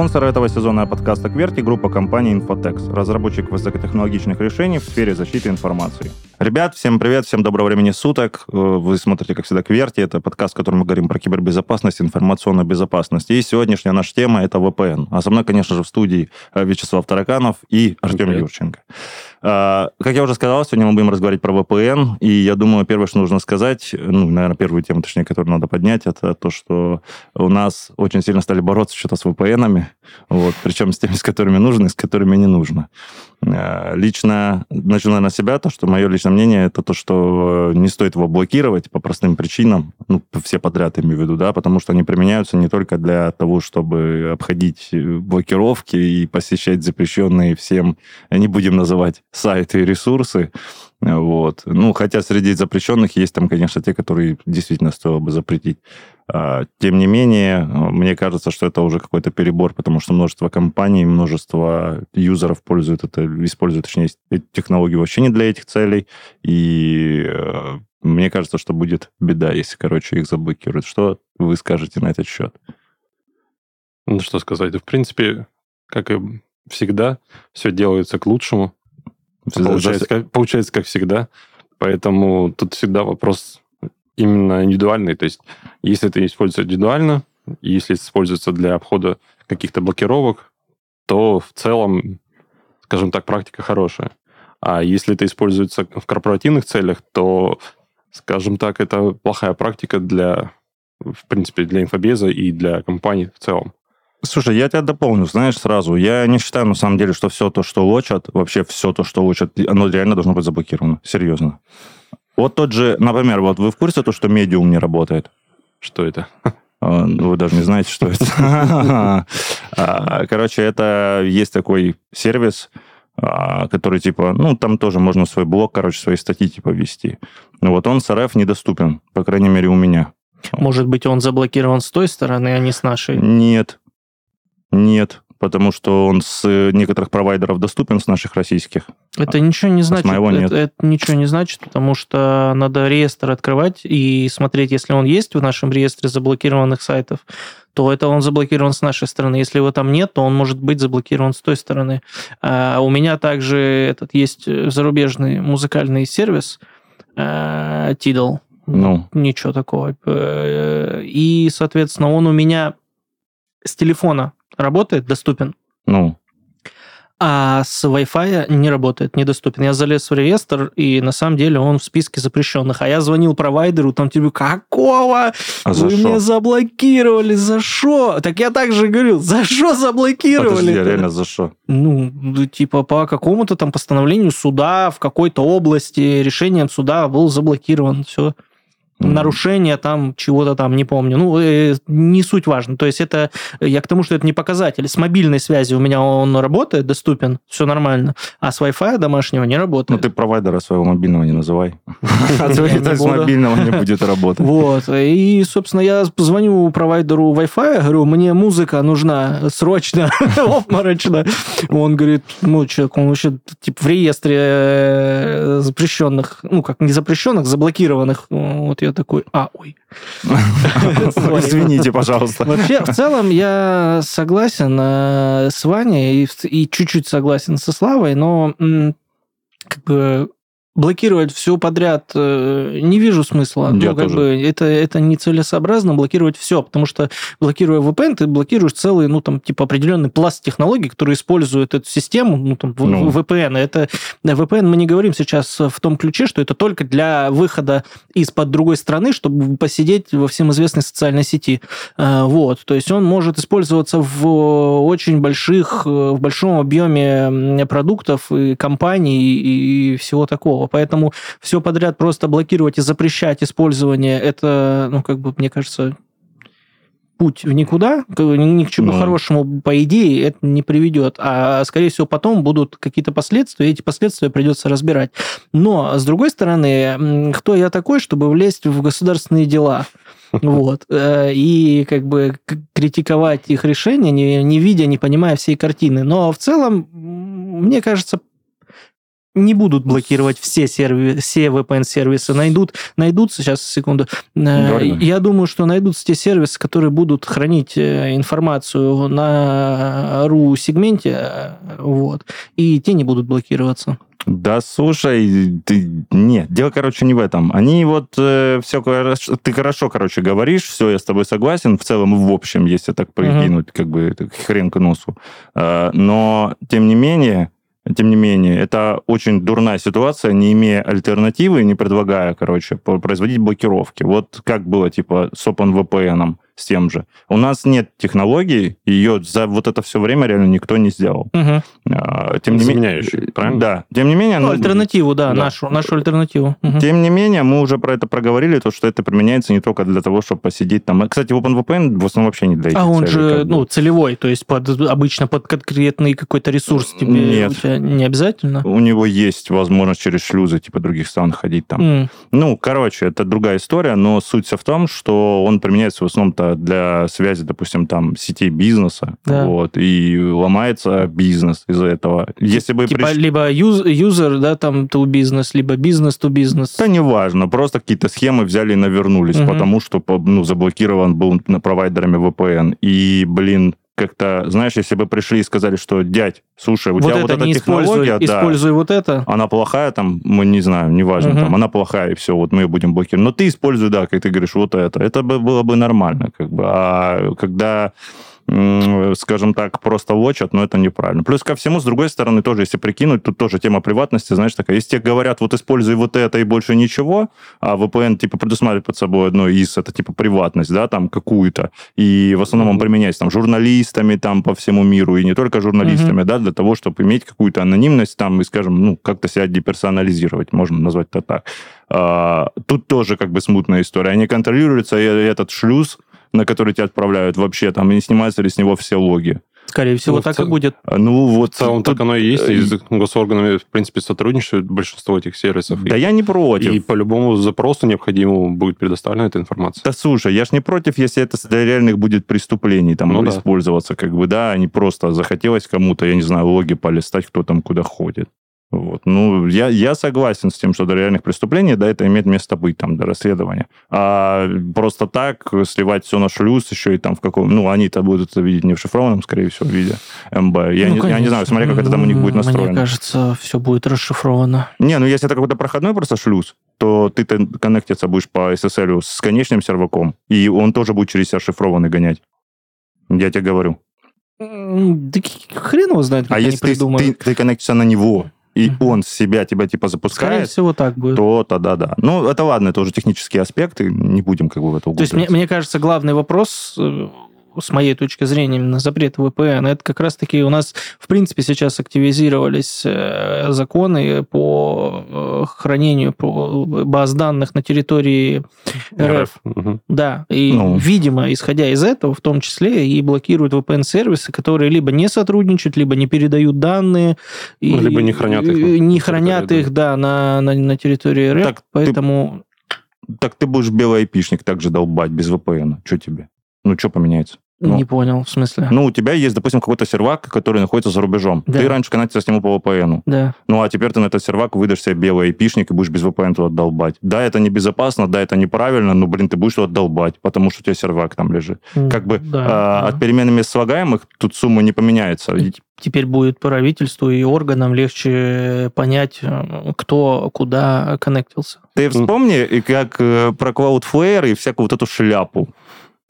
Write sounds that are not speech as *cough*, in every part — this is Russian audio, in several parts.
Спонсор этого сезона подкаста «Кверти» — группа компании Infotex, разработчик высокотехнологичных решений в сфере защиты информации. Ребят, всем привет, всем доброго времени суток. Э, вы смотрите, как всегда, «Кверти». Это подкаст, в котором мы говорим про кибербезопасность, информационную безопасность. И сегодняшняя наша тема — это VPN. А со мной, конечно же, в студии э, Вячеслав Тараканов и Артем привет. Юрченко. А, как я уже сказал, сегодня мы будем разговаривать про VPN, и я думаю, первое, что нужно сказать, ну, наверное, первую тему, точнее, которую надо поднять, это то, что у нас очень сильно стали бороться что-то с VPN, вот, причем с теми, с которыми нужно, и с которыми не нужно. А, лично, начну, на себя, то, что мое личное мнение, это то, что не стоит его блокировать по простым причинам, ну, все подряд имею в виду, да, потому что они применяются не только для того, чтобы обходить блокировки и посещать запрещенные всем, не будем называть сайты и ресурсы. Вот. Ну, хотя среди запрещенных есть там, конечно, те, которые действительно стоило бы запретить. А, тем не менее, мне кажется, что это уже какой-то перебор, потому что множество компаний, множество юзеров пользуют это, используют, точнее, эти технологии вообще не для этих целей. И э, мне кажется, что будет беда, если, короче, их заблокируют. Что вы скажете на этот счет? Ну, что сказать. В принципе, как и всегда, все делается к лучшему. Получается, как, получается, как всегда. Поэтому тут всегда вопрос именно индивидуальный. То есть, если это используется индивидуально, если используется для обхода каких-то блокировок, то в целом, скажем так, практика хорошая. А если это используется в корпоративных целях, то, скажем так, это плохая практика для, в принципе, для инфобеза и для компаний в целом. Слушай, я тебя дополню, знаешь, сразу. Я не считаю, на самом деле, что все то, что лочат, вообще все то, что лочат, оно реально должно быть заблокировано. Серьезно. Вот тот же, например, вот вы в курсе то, что медиум не работает? Что это? А, ну, вы даже не знаете, что это. *laughs* А, короче, это есть такой сервис, а, который типа, ну, там тоже можно свой блог, короче, свои статьи типа вести. Ну, вот он с РФ недоступен, по крайней мере, у меня. Может быть, он заблокирован с той стороны, а не с нашей? Нет. Нет, потому что он с некоторых провайдеров доступен, с наших российских. Это а ничего не значит. моего нет. Это, это ничего не значит, потому что надо реестр открывать и смотреть, если он есть в нашем реестре заблокированных сайтов, то это он заблокирован с нашей стороны. Если его там нет, то он может быть заблокирован с той стороны. А у меня также этот есть зарубежный музыкальный сервис э, Tidal. Ну. Ничего такого. Э, и, соответственно, он у меня с телефона работает, доступен. Ну. А с Wi-Fi не работает, недоступен. Я залез в реестр, и на самом деле он в списке запрещенных. А я звонил провайдеру, там тебе, какого? А Вы меня заблокировали, за что? Так я также говорил, за что заблокировали? Подожди, я реально за что? Ну, типа по какому-то там постановлению суда в какой-то области решением суда был заблокирован. Все нарушение там чего-то там, не помню. Ну, э, не суть важно. То есть это, я к тому, что это не показатель. С мобильной связи у меня он работает, доступен, все нормально, а с Wi-Fi домашнего не работает. Ну, ты провайдера своего мобильного не называй. *laughs* А *laughs* с мобильного не будет работать. Вот. И, собственно, я звоню провайдеру Wi-Fi, говорю, мне музыка нужна срочно, *laughs* обморочно. Он говорит, ну, человек, он вообще типа в реестре э, запрещенных, ну, как не запрещенных, заблокированных. Вот я я такой, а, *laughs* ой. Извините, пожалуйста. Вообще, в целом, я согласен э, с Ваней и чуть-чуть согласен со Славой, но как бы блокировать все подряд э, не вижу смысла. Я ну, как тоже. бы это, это нецелесообразно блокировать все, потому что блокируя VPN, ты блокируешь целый, ну, там, типа, определенный пласт технологий, которые используют эту систему, ну, там, ну. VPN. Это VPN мы не говорим сейчас в том ключе, что это только для выхода из-под другой страны, чтобы посидеть во всем известной социальной сети. Э, вот. То есть он может использоваться в очень больших, э, в большом объеме продуктов и компаний и всего такого слова. Поэтому все подряд просто блокировать и запрещать использование, это, ну, как бы, мне кажется, путь в никуда, ни к чему ну. хорошему, по идее, это не приведет. А, скорее всего, потом будут какие-то последствия, и эти последствия придется разбирать. Но, с другой стороны, кто я такой, чтобы влезть в государственные дела? *laughs* Вот. Э, и как бы критиковать их решения, не, не видя, не понимая всей картины. Но в целом, мне кажется, не будут блокировать все, серви... все VPN-сервисы. Найдут, найдутся, сейчас, секунду, Говори. я думаю, что найдутся те сервисы, которые будут хранить информацию на RU-сегменте, вот, и те не будут блокироваться. Да, слушай, ты... нет, дело, короче, не в этом. Они вот э, все, ты хорошо, короче, говоришь, все, я с тобой согласен, в целом в общем, если так прикинуть, uh-huh. как бы хрен к носу. Э, но, тем не менее, тем не менее, это очень дурная ситуация, не имея альтернативы, не предлагая, короче, производить блокировки. Вот как было, типа, с OpenVPN с тем же. У нас нет технологии, ее за вот это все время реально никто не сделал. Угу. Тем не менее, правильно? Да. Тем не менее... Ну, ну альтернативу, да, да, нашу, нашу альтернативу. Угу. Тем не менее, мы уже про это проговорили, то, что это применяется не только для того, чтобы посидеть там. Кстати, OpenVPN в основном вообще не для этих А он целей, же, ну, целевой, то есть под, обычно под конкретный какой-то ресурс тебе нет. у тебя не обязательно? У него есть возможность через шлюзы типа других стран ходить там. Mm. Ну, короче, это другая история, но суть вся в том, что он применяется в основном-то для связи, допустим, там сетей бизнеса, да. вот, и ломается бизнес из-за этого. Если бы типа приш... либо юз, юзер, да, там, to бизнес, либо бизнес to бизнес. Да неважно, просто какие-то схемы взяли и навернулись, угу. потому что, ну, заблокирован был провайдерами VPN. И, блин, как-то, знаешь, если бы пришли и сказали, что, дядь, слушай, у вот тебя это вот эта технология, используй, да, используй вот это. Она плохая, там, мы не знаем, неважно, угу. там, она плохая, и все, вот мы ее будем блокировать. Но ты используй, да, как ты говоришь, вот это. Это бы было бы нормально, как бы. А когда скажем так, просто лочат, но это неправильно. Плюс ко всему, с другой стороны, тоже, если прикинуть, тут тоже тема приватности, знаешь, такая, если тебе говорят, вот используй вот это и больше ничего, а VPN, типа, предусматривает под собой одно из, это, типа, приватность, да, там, какую-то, и в основном он применяется, там, журналистами, там, по всему миру, и не только журналистами, mm-hmm. да, для того, чтобы иметь какую-то анонимность, там, и, скажем, ну, как-то себя деперсонализировать, можно назвать это так. А, тут тоже, как бы, смутная история. Они контролируются, и этот шлюз, на который тебя отправляют вообще, там, и не снимаются ли с него все логи. Скорее всего, ну, так ц... и будет. А, ну, вот... В целом, тут... так оно и есть. И с госорганами, в принципе, сотрудничают большинство этих сервисов. Да и... я не против. И по любому запросу необходимому будет предоставлена эта информация. Да слушай, я ж не против, если это для реальных будет преступлений там ну, использоваться, да. как бы, да, а не просто захотелось кому-то, я не знаю, логи полистать, кто там куда ходит. Вот. Ну, я, я согласен с тем, что до реальных преступлений, да, это имеет место быть, там, до расследования. А просто так сливать все на шлюз еще и там в каком... Ну, они-то будут это видеть не в шифрованном, скорее всего, виде МБ. Я, ну, не, я не знаю, смотря, как это там у них будет настроено. Мне кажется, все будет расшифровано. Не, ну, если это какой-то проходной просто шлюз, то ты коннектиться будешь по SSL с конечным серваком, и он тоже будет через себя шифрованный гонять. Я тебе говорю. Да хрен его знает, как А если ты, ты, ты коннектишься на него, и он с себя тебя типа запускает, Скорее всего, так будет. то тогда да. Ну, это ладно, это уже технические аспекты, не будем как бы в это То есть, мне, мне кажется, главный вопрос э, с моей точки зрения, именно запрет VPN, это как раз-таки у нас, в принципе, сейчас активизировались э, законы по э, хранению по баз данных на территории РФ. Да, и, ну. видимо, исходя из этого, в том числе и блокируют VPN-сервисы, которые либо не сотрудничают, либо не передают данные. Ну, и, либо не хранят их. Не хранят их, да, на, на, на территории РФ, так поэтому... Ты, так ты будешь белый айпишник также долбать без VPN. Что тебе? Ну, что поменяется? Ну, не понял, в смысле? Ну, у тебя есть, допустим, какой-то сервак, который находится за рубежом. Да. Ты раньше коннектился с нему по VPN. Да. Ну, а теперь ты на этот сервак выдашь себе белый айпишник и будешь без VPN туда долбать. Да, это небезопасно, да, это неправильно, но, блин, ты будешь туда долбать, потому что у тебя сервак там лежит. Как бы да, а, да. от перемены мест слагаемых тут сумма не поменяется. Теперь будет правительству и органам легче понять, э, кто куда коннектился. Ты вспомни, как э, про Cloudflare и всякую вот эту шляпу.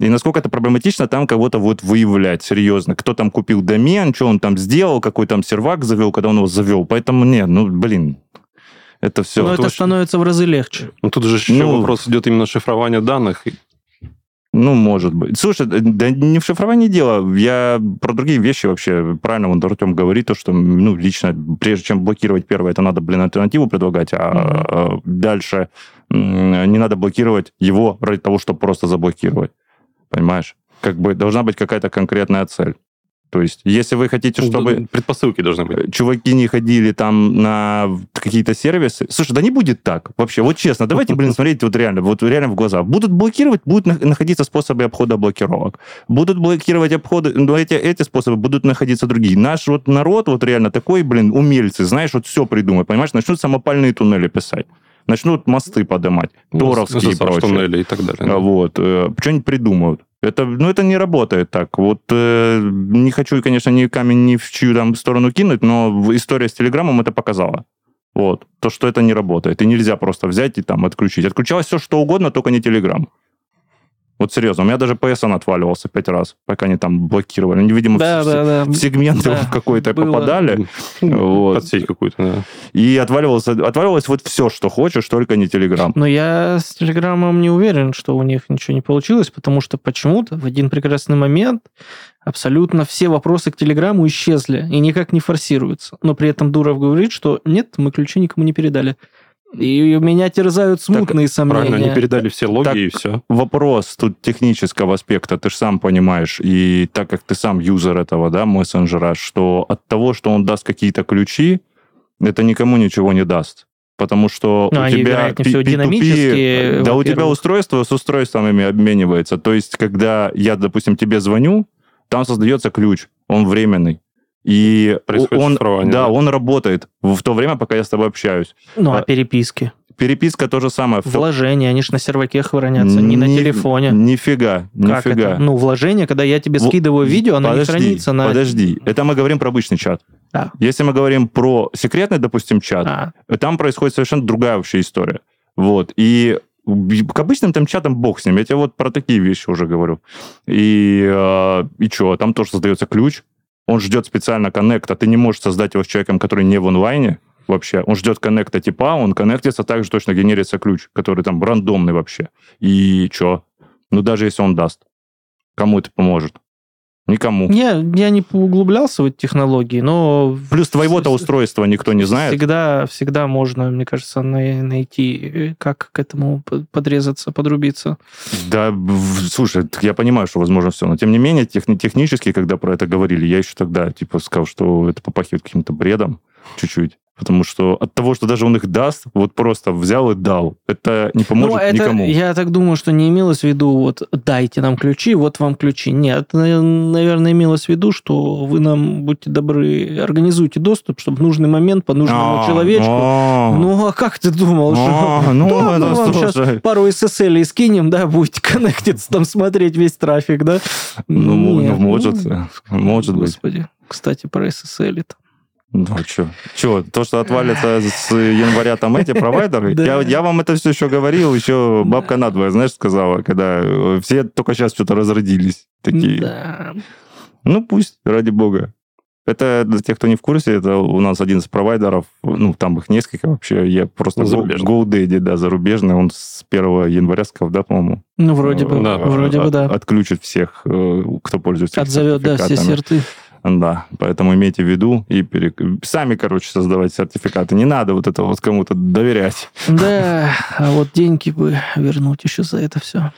И насколько это проблематично там кого-то вот выявлять серьезно. Кто там купил домен, что он там сделал, какой там сервак завел, когда он его завел. Поэтому нет, ну, блин, это все. Но это очень... становится в разы легче. Ну, тут же еще ну, вопрос идет именно шифрования данных. Ну, может быть. Слушай, да не в шифровании дело. Я про другие вещи вообще, правильно вон Артем говорит, то, что, ну, лично, прежде чем блокировать первое, это надо, блин, альтернативу предлагать, а mm-hmm. дальше не надо блокировать его ради того, чтобы просто заблокировать. Понимаешь? Как бы должна быть какая-то конкретная цель. То есть, если вы хотите, чтобы... Предпосылки должны быть. Чуваки не ходили там на какие-то сервисы. Слушай, да не будет так вообще. Вот честно, давайте, блин, *laughs* смотреть вот реально, вот реально в глаза. Будут блокировать, будут находиться способы обхода блокировок. Будут блокировать обходы, но эти, эти способы будут находиться другие. Наш вот народ вот реально такой, блин, умельцы, знаешь, вот все придумают, понимаешь? Начнут самопальные туннели писать начнут мосты поднимать, ну, торовские и прочее. туннели и так далее. Да. Вот. Э, что-нибудь придумают. Это, ну, это не работает так. Вот э, не хочу, конечно, ни камень ни в чью там сторону кинуть, но история с Телеграмом это показала. Вот. То, что это не работает. И нельзя просто взять и там отключить. Отключалось все, что угодно, только не Телеграм. Вот серьезно, у меня даже PSN отваливался пять раз, пока они там блокировали. Они, видимо, да, в, да, да. в сегменты да, какой-то было. попадали. Вот. Под сеть какую-то, да. И отваливалось, отваливалось вот все, что хочешь, только не Телеграм. Но я с Телеграмом не уверен, что у них ничего не получилось, потому что почему-то в один прекрасный момент абсолютно все вопросы к Телеграму исчезли и никак не форсируются. Но при этом Дуров говорит, что нет, мы ключи никому не передали. И меня терзают смутные так, сомнения. Правильно, они передали все логи так, и все. Вопрос тут технического аспекта, ты же сам понимаешь, и так как ты сам юзер этого, да, мессенджера, что от того, что он даст какие-то ключи, это никому ничего не даст. Потому что ну, у тебя всего динамические. Да, у тебя устройство с устройствами обменивается. То есть, когда я, допустим, тебе звоню, там создается ключ, он временный. И он, да, да, он работает в то время, пока я с тобой общаюсь. Ну, а, а переписки? Переписка то же самое. Вложения, они же на серваке хранятся, не, не на телефоне. Нифига, как нифига. Это? Ну, вложение, когда я тебе скидываю видео, оно подожди, не хранится на... Подожди, это мы говорим про обычный чат. Да. Если мы говорим про секретный, допустим, чат, а. там происходит совершенно другая вообще история. Вот, и к обычным там чатам бог с ним. Я тебе вот про такие вещи уже говорю. И, э, и что, там тоже создается ключ, он ждет специально коннекта, ты не можешь создать его с человеком, который не в онлайне вообще. Он ждет коннекта типа, он коннектится, также точно генерится ключ, который там рандомный вообще. И что? Ну, даже если он даст, кому это поможет? Никому. Я, я не углублялся в эти технологии, но... Плюс твоего-то устройства никто не знает. Всегда, всегда можно, мне кажется, найти, э, как к этому подрезаться, подрубиться. Да, слушай, я понимаю, что возможно все, но тем не менее, техни- технически, когда про это говорили, я еще тогда, типа, сказал, что это попахивает каким-то бредом чуть-чуть. Потому что от того, что даже он их даст, вот просто взял и дал, это не поможет ну, это, никому. Я так думаю, что не имелось в виду, вот дайте нам ключи, вот вам ключи. Нет, наверное, имелось в виду, что вы нам, будьте добры, организуйте доступ, чтобы в нужный момент по нужному а, человечку. А, ну, а как ты думал? А, что... *laughs* Ну, да, мы вам сейчас пару SSL скинем, да, будете *laughs* коннектиться, там смотреть весь трафик, да? Ну, Нет, ну может, ну, может быть. Господи, кстати, про SSL это. Ну, что? Что, то, что отвалится *laughs* с января там эти провайдеры? *laughs* я, я вам это все еще говорил, еще бабка надвое, знаешь, сказала, когда э, все только сейчас что-то разродились. Такие. Да. Ну, пусть, ради бога. Это для тех, кто не в курсе, это у нас один из провайдеров, ну, там их несколько вообще, я просто GoDaddy, да, зарубежный, он с 1 января сказал, да, по-моему? Ну, вроде бы, да, вроде бы, да. Отключит всех, э, кто пользуется Отзовет, да, все серты. Да, поэтому имейте в виду и пере... сами, короче, создавать сертификаты. Не надо вот это вот кому-то доверять. Да, а вот деньги бы вернуть еще за это все.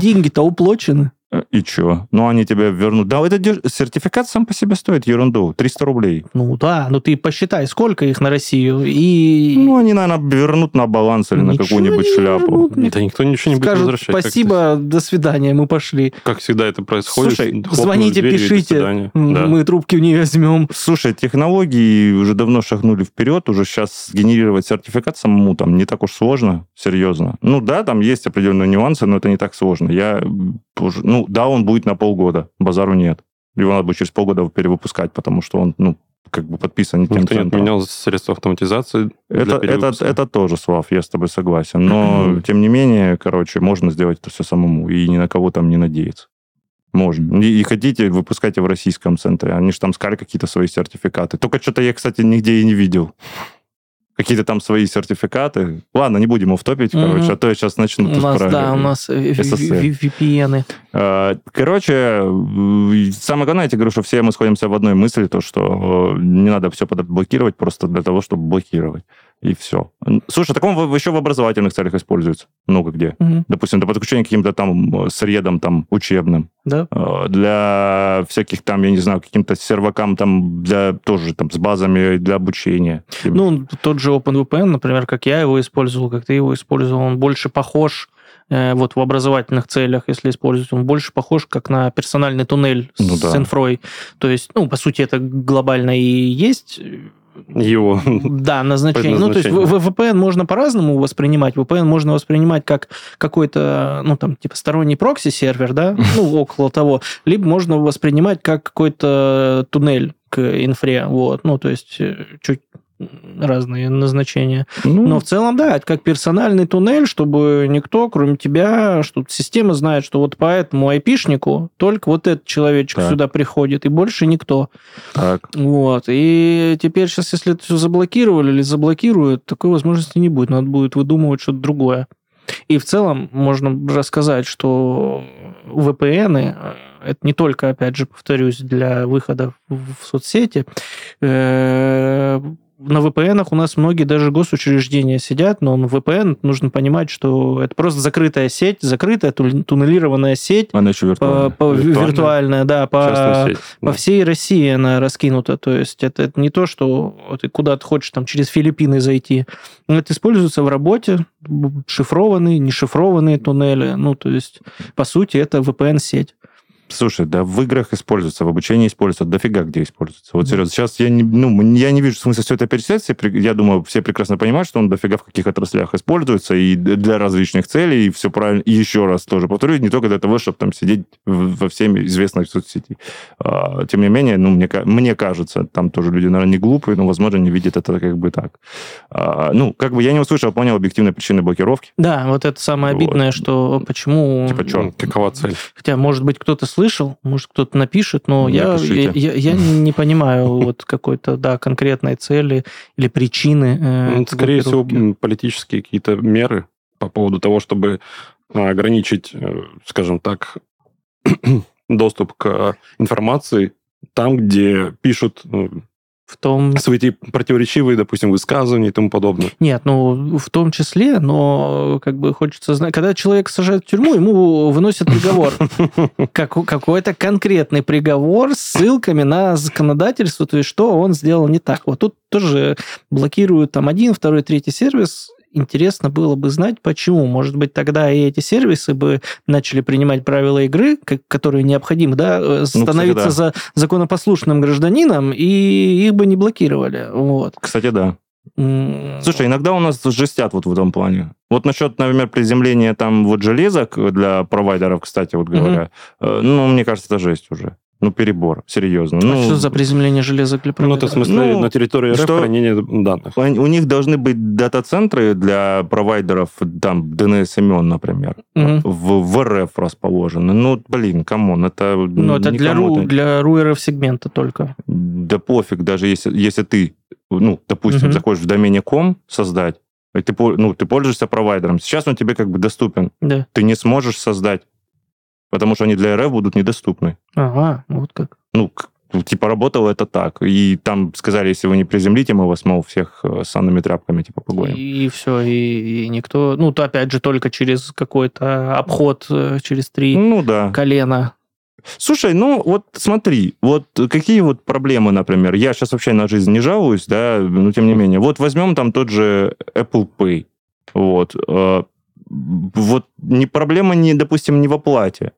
Деньги-то уплочены. Э, и что? Ну, они тебе вернут. Да, это деш... сертификат сам по себе стоит ерунду. 300 рублей. Ну да, но ты посчитай, сколько их на Россию, и... Ну, они, наверное, вернут на баланс или ничего на какую-нибудь шляпу. Вернут. Да никто ничего не будет Скажут, возвращать. спасибо, до свидания, мы пошли. Как всегда это происходит. Слушай, звоните, пишите, да. мы трубки не возьмем. Слушай, технологии уже давно шагнули вперед, уже сейчас генерировать сертификат самому там не так уж сложно, серьезно. Ну да, там есть определенные нюансы, но это не так сложно. Я ну, ну, да, он будет на полгода, базару нет. Его надо будет через полгода перевыпускать, потому что он, ну, как бы подписан не тем Никто не отменял средства автоматизации это, это, это тоже, Слав, я с тобой согласен. Но, тем не менее, короче, можно сделать это все самому и ни на кого там не надеяться. Можно. И, и хотите, выпускайте в российском центре. Они же там сказали какие-то свои сертификаты. Только что-то я, кстати, нигде и не видел какие-то там свои сертификаты. Ладно, не будем втопить, mm-hmm. короче, а то я сейчас начну... У нас, да, у нас VPN. А, короче, самое главное, я тебе говорю, что все мы сходимся в одной мысли, то, что не надо все блокировать просто для того, чтобы блокировать. И все. Слушай, так он еще в образовательных целях используется много где. Мгм. Допустим, для подключения к каким-то там средам там учебным, Да. э, для всяких там, я не знаю, каким-то сервакам там, для тоже там с базами для обучения. Ну, тот же OpenVPN, например, как я его использовал, как ты его использовал, он больше похож э, вот в образовательных целях, если использовать, он больше похож как на персональный туннель с Ну да. инфрой. То есть, ну, по сути, это глобально и есть Его. Да, назначение. Ну, то есть в- в- VPN можно по-разному воспринимать. VPN можно воспринимать как какой-то, ну, там, типа сторонний прокси-сервер, да, *laughs* ну, около того. Либо можно воспринимать как какой-то туннель к инфре, вот. Ну, то есть э, чуть разные назначения. Ну, Но в целом, да, это как персональный туннель, чтобы никто, кроме тебя, что система знает, что вот по этому айпишнику только вот этот человечек Так. сюда приходит, и больше никто. так. Вот. И теперь сейчас, если это все заблокировали или заблокируют, такой возможности не будет. Надо будет выдумывать что-то другое. И в целом можно рассказать, что VPN э, это не только, опять же, повторюсь, для выхода в в соцсети. На VPN у нас многие даже госучреждения сидят, но на VPN нужно понимать, что это просто закрытая сеть, закрытая тун- туннелированная сеть, Она еще по, виртуальная. по- Виртуальная. виртуальная, да, по, сеть. по всей России она раскинута. То есть это, это не то, что ты куда-то хочешь там через Филиппины зайти. Это используется в работе, шифрованные, нешифрованные туннели. Ну, то есть, по сути, это VPN-сеть. Слушай, да в играх используется, в обучении используется, дофига где используется. Вот Да. серьезно, сейчас я не, ну, я не вижу смысла все это перечислять. Все Я думаю, все прекрасно понимают, что он дофига в каких отраслях используется и для различных целей, и все правильно. И еще раз тоже повторю, не только для того, чтобы там сидеть во всеми известной соцсети. А, Тем не менее, ну, мне, мне кажется, там тоже люди, наверное, не глупые, но, возможно, не видят это как бы так. А, Ну, как бы я не услышал, понял объективные причины блокировки. Да, вот это самое Вот. обидное, что почему... Типа? Ну, Какова цель? Хотя, может быть, кто-то слышал, может, кто-то напишет, но я, я, я, я *laughs* не понимаю вот какой-то, да, конкретной цели или причины. э, Ну, Скорее всего, политические какие-то меры по поводу того, чтобы а, ограничить, э, скажем так, *clears throat* доступ к информации там, где пишут э, В том... свои эти противоречивые, допустим, высказывания и тому подобное. Нет, ну, в том числе, но как бы хочется знать, когда человек сажают в тюрьму, ему выносят приговор. *laughs* Как, какой-то конкретный приговор с ссылками на законодательство, то есть что он сделал не так. Вот тут тоже блокируют там один, второй, третий сервис. Интересно было бы знать, почему. Может быть, тогда и эти сервисы бы начали принимать правила игры, которые необходимы, да, э, становиться да. за законопослушным гражданином, и их бы не блокировали. Вот. Кстати, да. Слушай, иногда у нас жестят вот в этом плане. Вот насчет, например, приземления там вот железок для провайдеров, кстати, вот говоря, э, ну, мне кажется, это жесть уже. Ну, перебор, серьезно. А ну, что за приземление железа для Ну, это в смысле Ну, на территории РФ что- хранение данных. У них должны быть дата-центры для провайдеров, там, DNS имен, например, Мгм. в, в РФ расположены. Ну, блин, come on, это... Ну, это для, ру, для руеров сегмента только. Да пофиг, даже если, если ты, ну, допустим, Мгм. заходишь в домене com создать, и ты, ну, ты пользуешься провайдером. Сейчас он тебе как бы доступен. Да. Ты не сможешь создать, потому что они для РФ будут недоступны. Ага, вот как. Ну, к- типа, работало это так. И там сказали, если вы не приземлите, мы вас, мол, всех э, санными тряпками, типа, погоним. И, все, и, и никто... Ну, то опять же только через какой-то обход, э, через три Ну, да. колена. Слушай, ну вот смотри, вот какие вот проблемы, например, я сейчас вообще на жизнь не жалуюсь, да, но тем не менее, вот возьмем там тот же Apple Pay, вот, э, вот не проблема, не, допустим, не в оплате,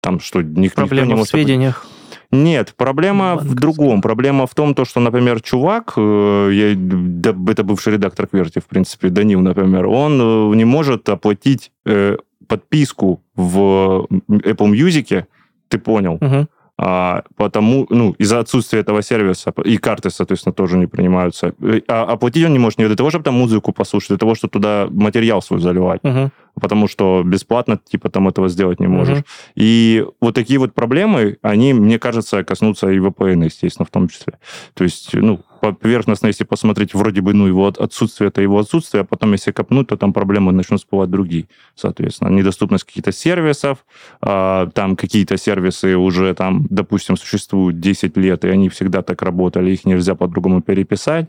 там что, них, никто не Проблема в сведениях. Нет, проблема в Банковская. другом. Проблема в том, то, что, например, чувак, э, я, да, это бывший редактор Кверти, в принципе, Данил, например, он э, не может оплатить э, подписку в Apple Music, ты понял, Мгм. А, потому, ну, из-за отсутствия этого сервиса, и карты, соответственно, тоже не принимаются. А оплатить он не может не для того, чтобы там музыку послушать, а для того, чтобы туда материал свой заливать Мгм. потому что бесплатно, типа, там этого сделать не можешь. Мгм. И вот такие вот проблемы, они, мне кажется, коснутся и VPN, естественно, в том числе. То есть, ну, поверхностно, если посмотреть, вроде бы, ну, его от- отсутствие, это его отсутствие, а потом, если копнуть, то там проблемы начнут всплывать другие, соответственно. Недоступность каких-то сервисов, а, там какие-то сервисы уже там, допустим, существуют 10 лет, и они всегда так работали, их нельзя по-другому переписать.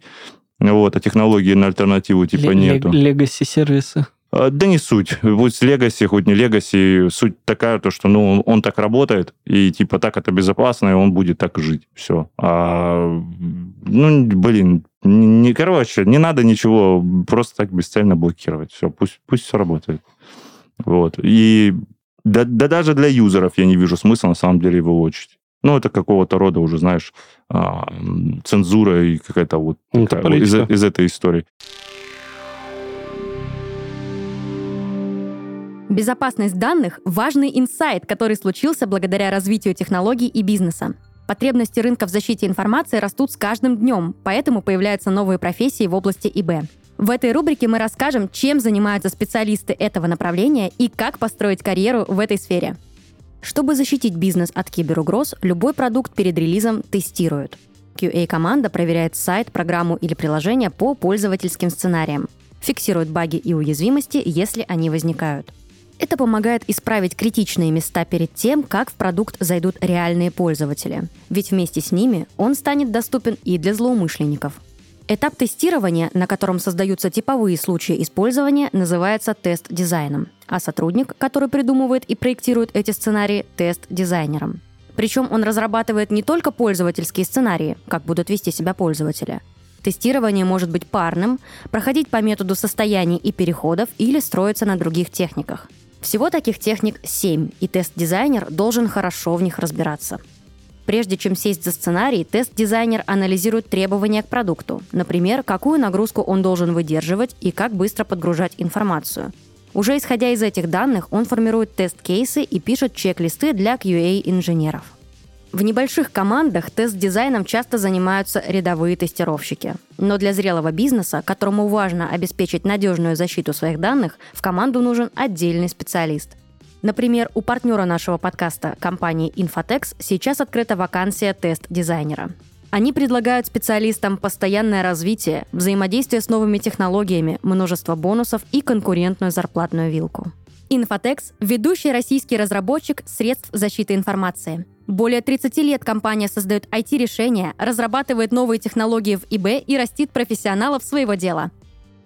вот, а технологии на альтернативу типа нету. Легаси-сервисы. А, да не суть. Будь Legacy, хоть не Legacy, суть такая, то, что ну, он так работает, и типа так это безопасно, и он будет так жить. Все. А, ну, блин, не, короче, не надо ничего просто так бесцельно блокировать. Все, пусть, пусть все работает. Вот. И да, да даже для юзеров я не вижу смысла на самом деле его лочить. Ну, это какого-то рода уже, знаешь, а, цензура и какая-то вот ну, такая, из, из этой истории. Безопасность данных – важный инсайт, который случился благодаря развитию технологий и бизнеса. Потребности рынка в защите информации растут с каждым днем, поэтому появляются новые профессии в области ИБ. В этой рубрике мы расскажем, чем занимаются специалисты этого направления и как построить карьеру в этой сфере. Чтобы защитить бизнес от киберугроз, любой продукт перед релизом тестируют. QA-команда проверяет сайт, программу или приложение по пользовательским сценариям, фиксирует баги и уязвимости, если они возникают – это помогает исправить критичные места перед тем, как в продукт зайдут реальные пользователи. Ведь вместе с ними он станет доступен и для злоумышленников. Этап тестирования, на котором создаются типовые случаи использования, называется тест-дизайном, а сотрудник, который придумывает и проектирует эти сценарии, тест-дизайнером. Причем он разрабатывает не только пользовательские сценарии, как будут вести себя пользователи. Тестирование может быть парным, проходить по методу состояний и переходов или строиться на других техниках – всего таких техник 7, и тест-дизайнер должен хорошо в них разбираться. Прежде чем сесть за сценарий, тест-дизайнер анализирует требования к продукту, например, какую нагрузку он должен выдерживать и как быстро подгружать информацию. Уже исходя из этих данных, он формирует тест-кейсы и пишет чек-листы для QA-инженеров. В небольших командах тест-дизайном часто занимаются рядовые тестировщики. Но для зрелого бизнеса, которому важно обеспечить надежную защиту своих данных, в команду нужен отдельный специалист. Например, у партнера нашего подкаста, компании Infotex, сейчас открыта вакансия тест-дизайнера. Они предлагают специалистам постоянное развитие, взаимодействие с новыми технологиями, множество бонусов и конкурентную зарплатную вилку. Infotex – ведущий российский разработчик средств защиты информации. Более 30 лет компания создает IT-решения, разрабатывает новые технологии в ИБ и растит профессионалов своего дела.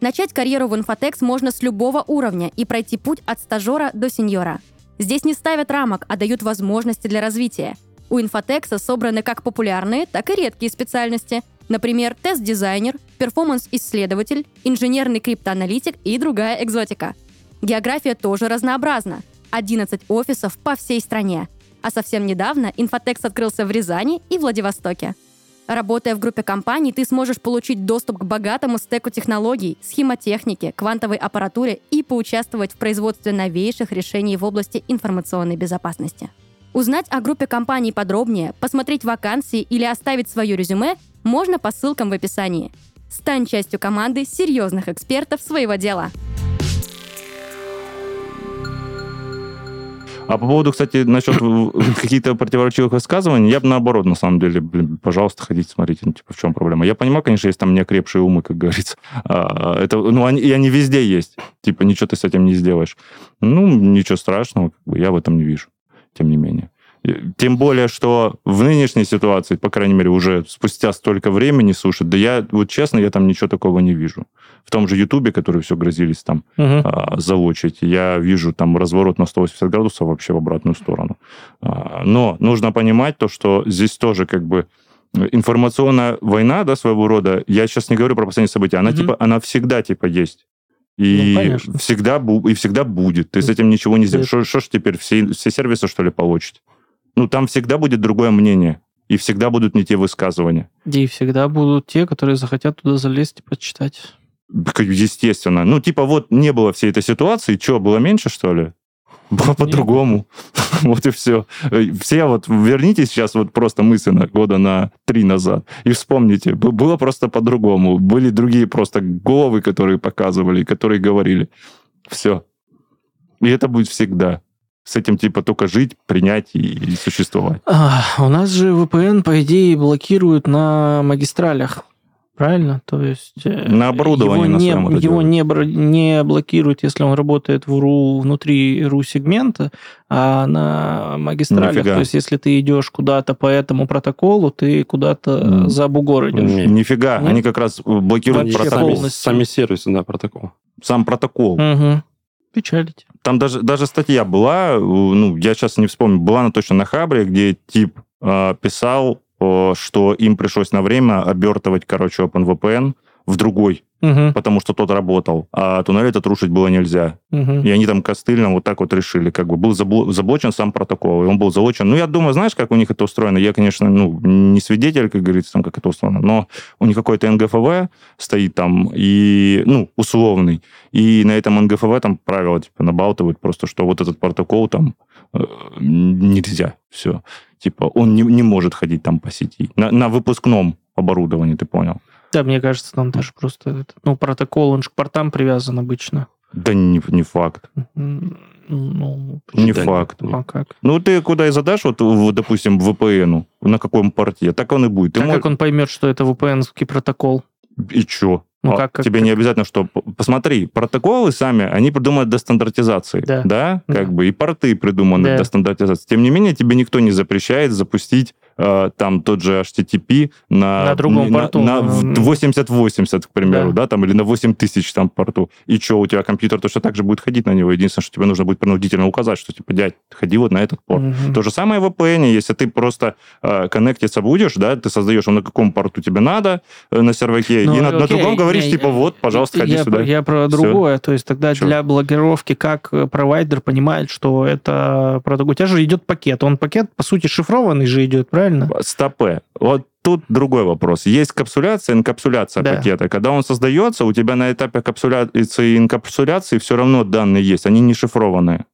Начать карьеру в Infotex можно с любого уровня и пройти путь от стажера до сеньора. Здесь не ставят рамок, а дают возможности для развития. У Infotex собраны как популярные, так и редкие специальности. Например, тест-дизайнер, перформанс-исследователь, инженерный криптоаналитик и другая экзотика – География тоже разнообразна. 11 офисов по всей стране. А совсем недавно Инфотекс открылся в Рязани и Владивостоке. Работая в группе компаний, ты сможешь получить доступ к богатому стеку технологий, схемотехнике, квантовой аппаратуре и поучаствовать в производстве новейших решений в области информационной безопасности. Узнать о группе компаний подробнее, посмотреть вакансии или оставить свое резюме можно по ссылкам в описании. Стань частью команды серьезных экспертов своего дела. А по поводу, кстати, насчет каких-то противоречивых высказываний, я бы наоборот, на самом деле, блин, пожалуйста, ходите, смотрите, ну, типа, в чем проблема. Я понимаю, конечно, есть там неокрепшие умы, как говорится. А, это, ну, они, и они везде есть. Типа, ничего ты с этим не сделаешь. Ну, ничего страшного, как бы, я в этом не вижу, тем не менее. Тем более, что в нынешней ситуации, по крайней мере, уже спустя столько времени сушат, да я, вот честно, я там ничего такого не вижу. В том же Ютубе, который все грозились там угу. а, залочить, я вижу там разворот на 180 градусов вообще в обратную сторону. А, но нужно понимать то, что здесь тоже как бы информационная война, да, своего рода, я сейчас не говорю про последние события, она, угу. типа, она всегда, типа, есть. И ну, всегда, и всегда будет. Ты с этим ничего не сделаешь. Что ж теперь, все, все сервисы, что ли, получить? Ну, там всегда будет другое мнение. И всегда будут не те высказывания. И всегда будут те, которые захотят туда залезть и почитать. Естественно. Ну, типа, вот не было всей этой ситуации, что, было меньше, что ли? *laughs* Было по-другому. *laughs* вот и все. Все вот вернитесь сейчас вот просто мысленно года на три назад и вспомните. Было просто по-другому. Были другие просто головы, которые показывали, которые говорили. Все. И это будет всегда с этим типа только жить, принять и, и существовать. А, у нас же VPN, по идее, блокируют на магистралях. Правильно? То есть... э, На оборудовании его на не, своем это Его не, не блокируют, если он работает в RU, внутри RU-сегмента, а на магистралях. Нифига. То есть если ты идешь куда-то по этому протоколу, ты куда-то за бугор идешь. Не. Нифига, Нет? они как раз блокируют Вообще протокол. сами, сами сервисы, да, протокол. Сам протокол. Мгм. Печалить. Там даже, даже статья была, ну, я сейчас не вспомню, была она точно на Хабре, где тип э, писал, э, что им пришлось на время обертывать, короче, OpenVPN в другой, Мгм. потому что тот работал, а туннель этот рушить было нельзя. Мгм. И они там костыльно вот так вот решили, как бы был забло- заблочен сам протокол, и он был залочен. Ну, я думаю, знаешь, как у них это устроено? Я, конечно, ну, не свидетель, как говорится, там, как это устроено, но у них какой-то НГФВ стоит там, и, ну, условный, и на этом НГФВ там правила, типа, набалтывают просто, что вот этот протокол там э, нельзя, все. Типа, он не, не может ходить там по сети. На, на выпускном оборудовании, ты понял? Да, мне кажется, там даже просто ну, протокол, он же к портам привязан обычно. Да не, не факт. Ну, Не Да, факт. а как? Ну, ты куда и задашь, вот, в- допустим, VPN, на каком порте, так он и будет. Ты а мож- как он поймет, что это VPN-ский протокол? И чё? Ну, А как- как- тебе не обязательно, что... Посмотри, протоколы сами, они придуманы для стандартизации. Да. Да? Да. Как бы и порты придуманы Да. для стандартизации. Тем не менее, тебе никто не запрещает запустить там тот же HTTP на... На другом на- порту. На, в М. 8080, к примеру, Да. да. там, или на 8000 там порту. И что, у тебя компьютер точно так же будет ходить на него. Единственное, что тебе нужно будет принудительно указать, что, типа, дядь, ходи вот на этот порт. Мгм. То же самое в VPN, если ты просто э, коннектиться будешь, да, ты создаешь, на каком порту тебе надо э, на серваке, Ну, и на, на окей, другом говоришь, не, типа, вот, пожалуйста, ходи я, сюда. Я про Всё. другое. То есть тогда Чё? для блокировки, как э, провайдер понимает, что это. У тебя же идет пакет. Он пакет, по сути, шифрованный же идет, правильно? Стопе. Вот тут другой вопрос. Есть капсуляция, инкапсуляция Да. пакета. Когда он создается, у тебя на этапе капсуляции и инкапсуляции все равно данные есть, они не шифрованные.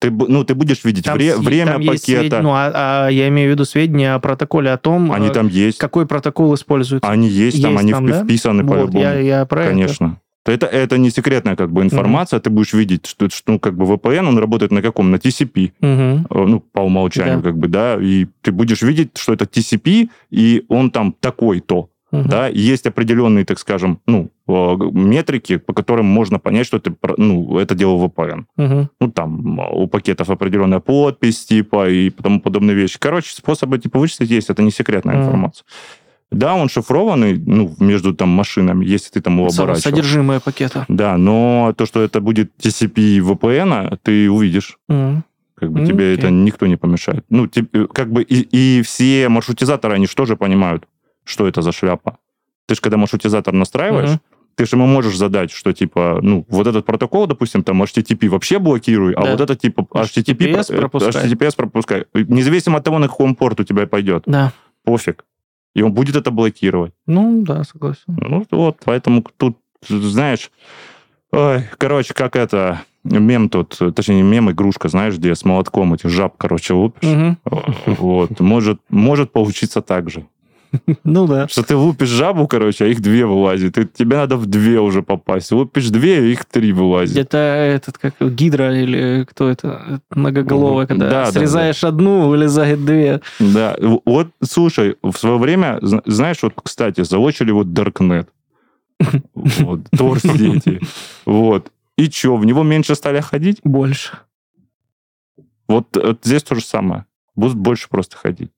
Ты, ну, ты будешь видеть Там вре- время там есть пакета. свед- Ну, а, а я имею в виду сведения о протоколе, о том, они э, там есть. какой протокол используется. Они есть, там, Есть они там, впи- да? вписаны вот, по-любому. я, я про это. Конечно. Это, это не секретная как бы информация, ты будешь видеть, что, что ну, как бы VPN, он работает на каком? На TCP, Мгм. э, ну, по умолчанию, Да. как бы, да, и ты будешь видеть, что это TCP, и он там такой-то, Мгм. да, есть определенные, так скажем, ну, э, метрики, по которым можно понять, что это, про- ну, это делал VPN. Мгм. Ну, там э, у пакетов определенная подпись, типа, и тому подобные вещи. Короче, способы, типа, вычислить есть, это не секретная Мгм. информация. Да, он шифрованный, ну, между там машинами, если ты там его оборачивал. Содержимое пакета. Да, но то, что это будет TCP и VPN, ты увидишь. Мгм. Как бы тебе окей. это никто не помешает. Ну, э, как бы и, и все маршрутизаторы, они же тоже понимают, что это за шляпа. Ты же когда маршрутизатор настраиваешь, Мгм. ты же ему можешь задать, что типа, ну, вот этот протокол, допустим, там HTTP вообще блокируй, а Да. вот это типа HTTP, HTTPS про- э, пропускай. HTTPS пропускай. Независимо от того, на каком порт у тебя пойдет. Да. Пофиг. И он будет это блокировать. Ну, да, согласен. Ну вот, поэтому тут, знаешь, ой, короче, как это, мем тут, точнее, не мем, игрушка, знаешь, где с молотком этих жаб, короче, лупишь. Мгм. Вот, может, может получиться так же. *laughs* Ну да. Что ты лупишь жабу, короче, а их две вылазит. И тебе надо в две уже попасть. Лупишь две, а их три вылазит. Это этот, как гидра или кто это, многоголовая, когда Да, да, срезаешь одну, вылезает две. Да, вот, слушай, в свое время, зна- знаешь, вот, кстати, залочили вот Darknet. *laughs* Вот, Tor-сети. Вот. И что, в него меньше стали ходить? Больше. Вот, вот здесь то же самое. Будут больше просто ходить.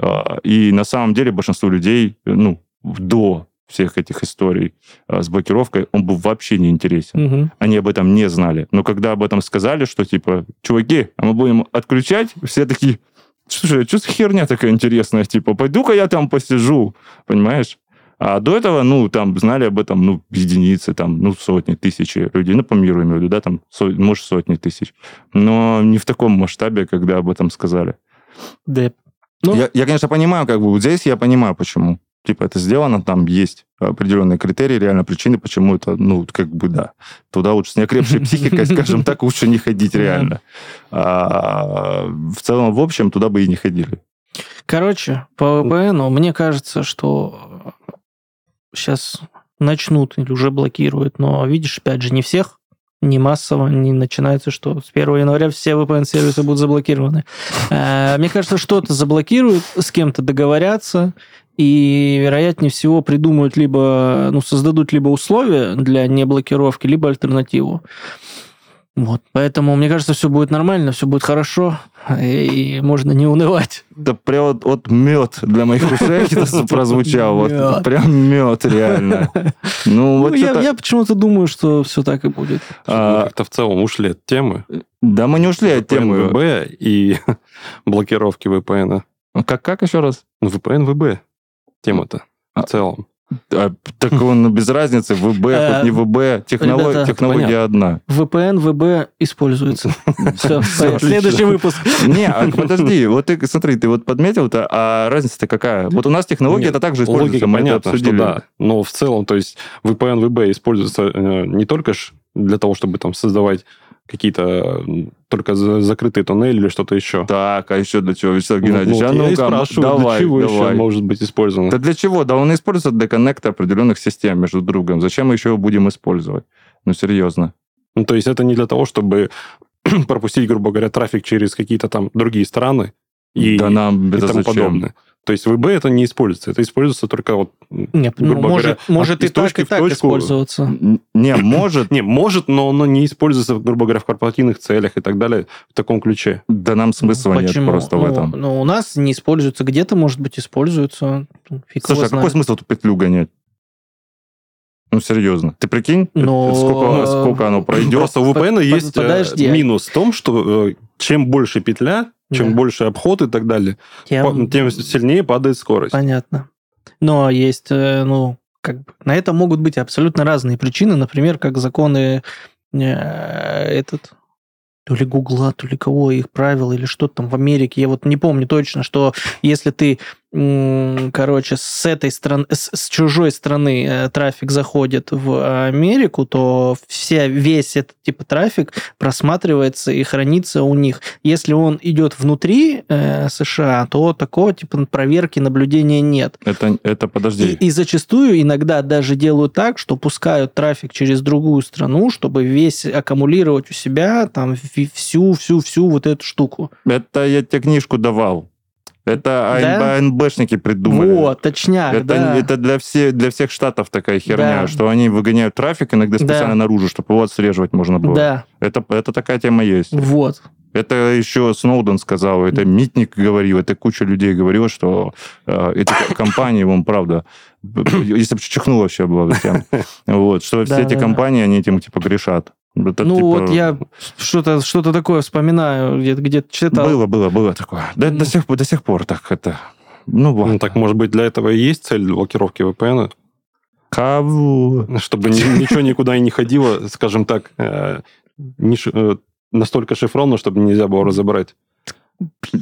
А, И на самом деле большинство людей, ну, до всех этих историй а, с блокировкой, он был вообще не интересен. Мгм. Они об этом не знали. Но когда об этом сказали, что типа, чуваки, а мы будем отключать, все такие, слушай, а что за херня такая интересная? Типа, пойду-ка я там посижу, понимаешь? А до этого, ну, там, знали об этом, ну, единицы, там, ну, сотни, тысячи людей, ну, по миру имею в виду, да, там, со- может, сотни тысяч. Но не в таком масштабе, когда об этом сказали. Да. Ну- я, я, конечно, понимаю, как бы, вот здесь я понимаю, почему. Типа, это сделано, там есть определенные критерии, реально причины, почему это, ну, как бы, да. Туда лучше с неокрепшей психикой, *laughs* скажем так, лучше не ходить реально. А в целом, в общем, туда бы и не ходили. Короче, по VPN мне кажется, что сейчас начнут или уже блокируют, но видишь, опять же, не всех, не массово, не начинается, что с 1 января все VPN-сервисы будут заблокированы. Э, Мне кажется, что-то заблокируют, с кем-то договорятся, и, вероятнее всего, придумают либо, ну, создадут либо условия для неблокировки, либо альтернативу. Вот, поэтому, мне кажется, все будет нормально, все будет хорошо, и можно не унывать. Да прям вот, вот мед для моих ушей *laughs* прозвучал. Вот прям мед, реально. Ну, вот ну, я, я почему-то думаю, что все так и будет. А, как-то в целом ушли от темы. Да, мы не ушли от темы. ВБ и *laughs* блокировки VPN. Как, как еще раз? Ну, VPN, ВБ. Тема-то в целом. А, так он без разницы, ВБ, хоть не ВБ, технология, технология одна. VPN, ВБ используется. *laughs* Все, следующий выпуск. Не, а подожди, вот ты, смотри, ты вот подметил-то, а разница-то какая? Вот у нас технология это также используется, мы это обсудили. да, но в целом, то есть VPN, ВБ используется э, не только для того, чтобы там создавать какие-то только закрытые туннели или что-то еще. Так, а еще для чего, Вячеслав ну, Геннадьевич? Ну, а ну я спрашиваю, давай, для чего давай. еще может быть использовано? Да для чего? Да он используется для коннекта определенных систем между другом. Зачем мы еще его будем использовать? Ну, серьезно. Ну, то есть это не для того, чтобы *clears throat* пропустить, грубо говоря, трафик через какие-то там другие страны и, да нам и тому подобное. То есть ВБ это не используется. Это используется только вот, Нет, ну, грубо может, говоря, может и так, и так точку. использоваться. Не, может. *coughs* Не, может, но оно не используется, грубо говоря, в корпоративных целях и так далее в таком ключе. Да нам смысла Почему? нет просто ну, в этом. Ну, у нас не используется. Где-то, может быть, используется. Фиг Слушай, а какой смысл эту петлю гонять? Ну, серьезно. Ты прикинь, Но... сколько, сколько оно пройдет? Просто у VPN есть э, Подожди. минус в том, что э, чем больше петля, чем да. больше обход и так далее, тем... тем сильнее падает скорость. Понятно. Но есть, э, ну, как бы, на это могут быть абсолютно разные причины, например, как законы э, этот то ли Гугла, то ли кого, их правила или что-то там в Америке. Я вот не помню точно, что если ты короче, с этой страны, с, с чужой страны э, трафик заходит в Америку, то вся, весь этот типа трафик просматривается и хранится у них. Если он идет внутри э, США, то такого типа проверки, наблюдения нет. Это, это подожди. И, и зачастую иногда даже делают так, что пускают трафик через другую страну, чтобы весь аккумулировать у себя там всю, всю, всю вот эту штуку. Это я тебе книжку давал. Это да? АНБшники придумали. Вот, точняк, это, да. Это для, все, для всех штатов такая херня, да. что они выгоняют трафик иногда специально да. наружу, чтобы его отслеживать можно было. Да. Это, это такая тема есть. Вот. Это еще Сноуден сказал, это Митник говорил, это куча людей говорила, что э, эти компании, он правда, если бы чихнул вообще было всем, *laughs* вот, что все эти компании, они этим типа грешат. Это, ну, типа... вот я что-то что такое вспоминаю, где-то где читал. Было, было, было такое. Да, до, сих, до сих пор так это... Ну, вот. ну, так, может быть, для этого и есть цель блокировки VPN? Кого? Чтобы ничего никуда и не ходило, скажем так, э, э, настолько шифровано, чтобы нельзя было разобрать.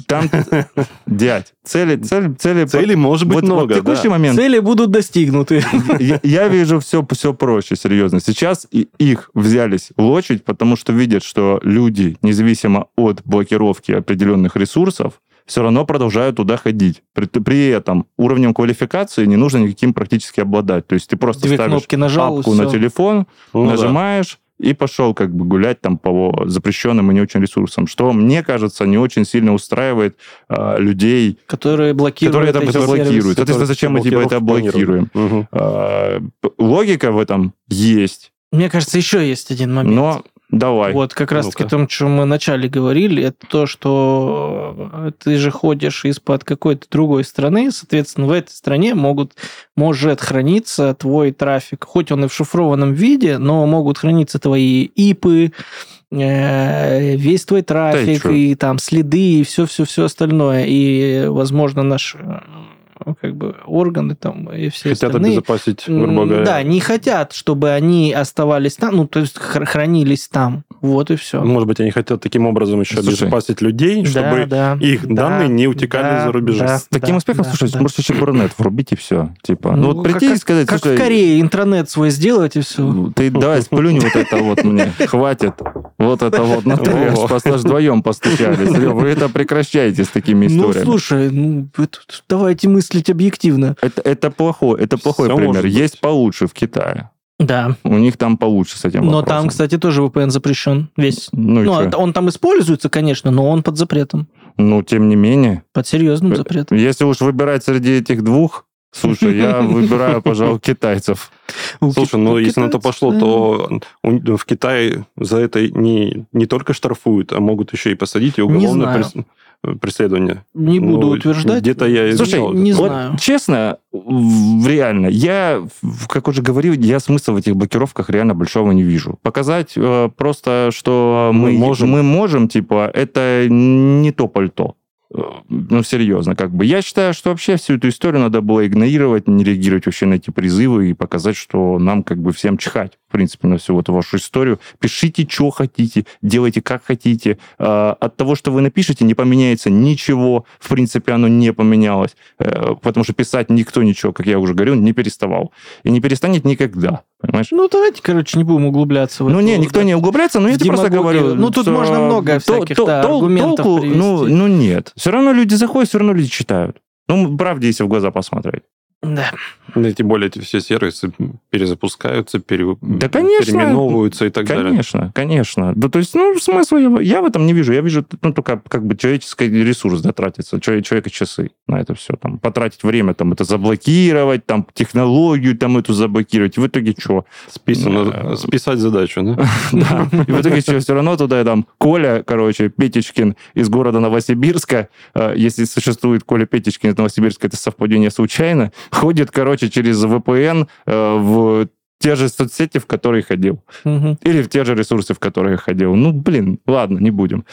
Там, *laughs* дядь, цели, цели, цели... Цели может быть вот, много, вот текущий да. момент... Цели будут достигнуты. Я, я вижу все, все проще, серьезно. Сейчас их взялись лочить, потому что видят, что люди, независимо от блокировки определенных ресурсов, все равно продолжают туда ходить. При, при этом уровнем квалификации не нужно никаким практически обладать. То есть ты просто Две ставишь нажал, апку на телефон, ну, нажимаешь, и пошел как бы гулять там по запрещенным и не очень ресурсам, что, мне кажется, не очень сильно устраивает а, людей, которые блокируют которые это все блокируют. Соответственно, зачем мы типа это блокируем? Угу. А, логика в этом есть. Мне кажется, еще есть один момент. Но Давай. Вот как раз-таки о том, чем мы вначале говорили, это то, что э, ты же ходишь из-под какой-то другой страны, соответственно, в этой стране могут, может храниться твой трафик, хоть он и в шифрованном виде, но могут храниться твои ИПы, э, весь твой трафик, да и, и там следы, и все-все-все остальное. И, возможно, наш э, ну, как бы органы там и все хотят остальные. обезопасить, грубо говоря. Да, не хотят, чтобы они оставались там, ну, то есть хранились там. Вот и все. Может быть, они хотят таким образом еще слушай, обезопасить людей, чтобы да, их да, данные не утекали да, за рубежи. Да, С таким да, успехом, да, слушай, да. может еще Бурнет врубить и все. Типа, ну, ну вот прийти как, и сказать, Как слушай, в Корее, интернет свой сделать и все. Ну, ты давай сплюнь вот это вот мне, хватит. Вот это вот на ты, аж вдвоем постучались. Вы это прекращаете с такими ну, историями. Ну, слушай, давайте мыслить объективно. Это, это плохой, это плохой пример. Есть получше в Китае. Да. У них там получше с этим Но вопросом. там, кстати, тоже VPN запрещен весь. Ну, ну а он там используется, конечно, но он под запретом. Ну, тем не менее. Под серьезным запретом. Если уж выбирать среди этих двух Слушай, я *laughs* выбираю, пожалуй, китайцев. Слушай, ну если на то пошло, то в Китае за это не, не только штрафуют, а могут еще и посадить и уголовно преследование. Не буду ну, утверждать. Где-то я Слушай, не вот знаю. честно, реально, я, как уже говорил, я смысла в этих блокировках реально большого не вижу. Показать э, просто, что мы, мы можем, мы можем, типа, это не то пальто. Ну, серьезно, как бы. Я считаю, что вообще всю эту историю надо было игнорировать, не реагировать вообще на эти призывы и показать, что нам как бы всем чихать, в принципе, на всю эту вашу историю. Пишите, что хотите, делайте, как хотите. А, от того, что вы напишете, не поменяется ничего. В принципе, оно не поменялось. Э, потому что писать никто ничего, как я уже говорил, не переставал. И не перестанет никогда. Понимаешь? Ну, давайте, короче, не будем углубляться в Ну, не, никто да. не углубляется, но я тебе просто говорю... Ну, тут можно много всяких то, да, тол, аргументов толку, ну, ну, нет. Все равно люди заходят, все равно люди читают. Ну, правде, если в глаза посмотреть. Да. Да, тем более эти все сервисы перезапускаются, пере... да, конечно, переименовываются и так конечно, далее. Конечно, конечно. Да, то есть, ну, смысла я, я в этом не вижу. Я вижу, ну, только как бы человеческий ресурс, да, тратится, человека часы на это все. Там, потратить время, там, это заблокировать, там, технологию там эту заблокировать. В итоге что? Списано, э, списать задачу, да? *laughs* Да. И в итоге что, все равно туда там Коля, короче, Петечкин из города Новосибирска, э, если существует Коля Петечкин из Новосибирска, это совпадение случайно, ходит, короче, через VPN э, в те же соцсети, в которые ходил. Угу. Или в те же ресурсы, в которые ходил. Ну, блин, ладно, не будем.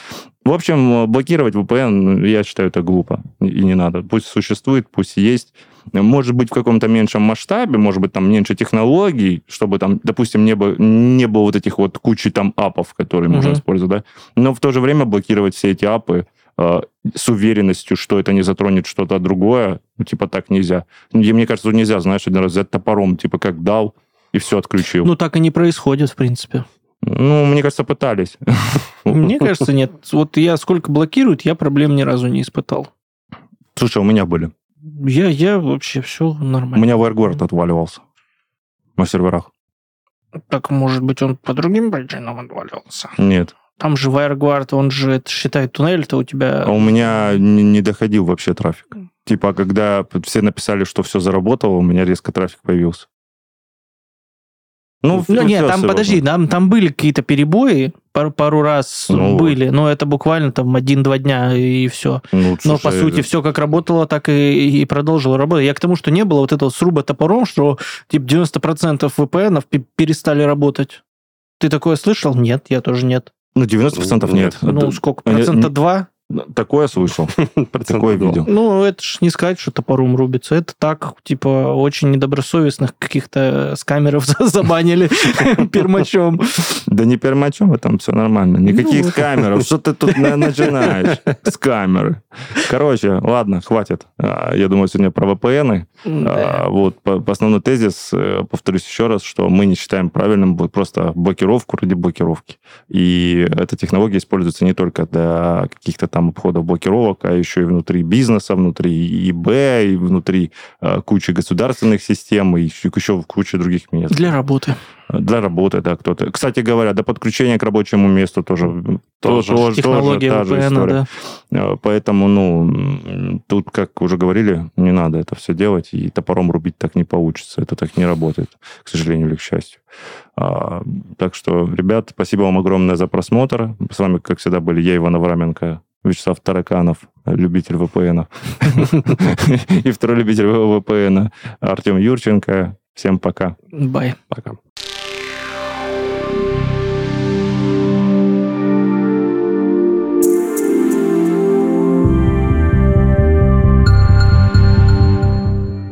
В общем, блокировать VPN, я считаю, это глупо. И не надо. Пусть существует, пусть есть. Может быть, в каком-то меньшем масштабе, может быть, там меньше технологий, чтобы там, допустим, не было, не было вот этих вот кучи там апов, которые угу. можно использовать, да. Но в то же время блокировать все эти апы, с уверенностью, что это не затронет что-то другое, ну, типа, так нельзя. И мне кажется, нельзя, знаешь, один раз взять топором, типа, как дал, и все отключил. Ну, так и не происходит, в принципе. Ну, мне кажется, пытались. *laughs* Мне кажется, нет. Вот я сколько блокируют, я проблем ни разу не испытал. Слушай, у меня были. Я, я вообще все нормально. У меня WireGuard отваливался на серверах. Так, может быть, он по другим причинам отваливался? Нет. Там же WireGuard, он же это считает туннель, то у тебя... А у меня не, не доходил вообще трафик. Типа, когда все написали, что все заработало, у меня резко трафик появился. Ну, ну нет, там, подожди, там, там были какие-то перебои, пару, пару раз ну, были, но это буквально там один-два дня и все. Ну, но, по сути, все как работало, так и, и продолжило работать. Я к тому, что не было вот этого сруба топором, что типа 90% VPN перестали работать. Ты такое слышал? Нет, я тоже нет. Ну, 90% нет. Ну, сколько? Процента 2? Такое слышал. *laughs* Такое видел. Ну, это ж не сказать, что топором рубится. Это так, типа, очень недобросовестных каких-то с камеров *laughs* забанили *laughs* пермачом. Да не пермачом, а там все нормально. Никаких ну. камеров. Что ты тут начинаешь с камеры? Короче, ладно, хватит. А, я думаю, сегодня про VPN. А, вот, основной тезис, э, повторюсь еще раз, что мы не считаем правильным просто блокировку ради блокировки. И эта технология используется не только для каких-то там там обходов блокировок, а еще и внутри бизнеса, внутри ИБ, и внутри э, кучи государственных систем, и еще, еще в куче других мест. Для работы. Для работы, да, кто-то. Кстати говоря, до подключения к рабочему месту тоже, тоже, тоже, технология тоже та же история. Да. Поэтому, ну, тут, как уже говорили, не надо это все делать, и топором рубить так не получится. Это так не работает, к сожалению или к счастью. А, так что, ребят, спасибо вам огромное за просмотр. С вами, как всегда, были я, Иван Авраменко, Вячеслав Тараканов, любитель VPN. *laughs* И второй любитель VPN Артем Юрченко. Всем пока. Бай. Пока.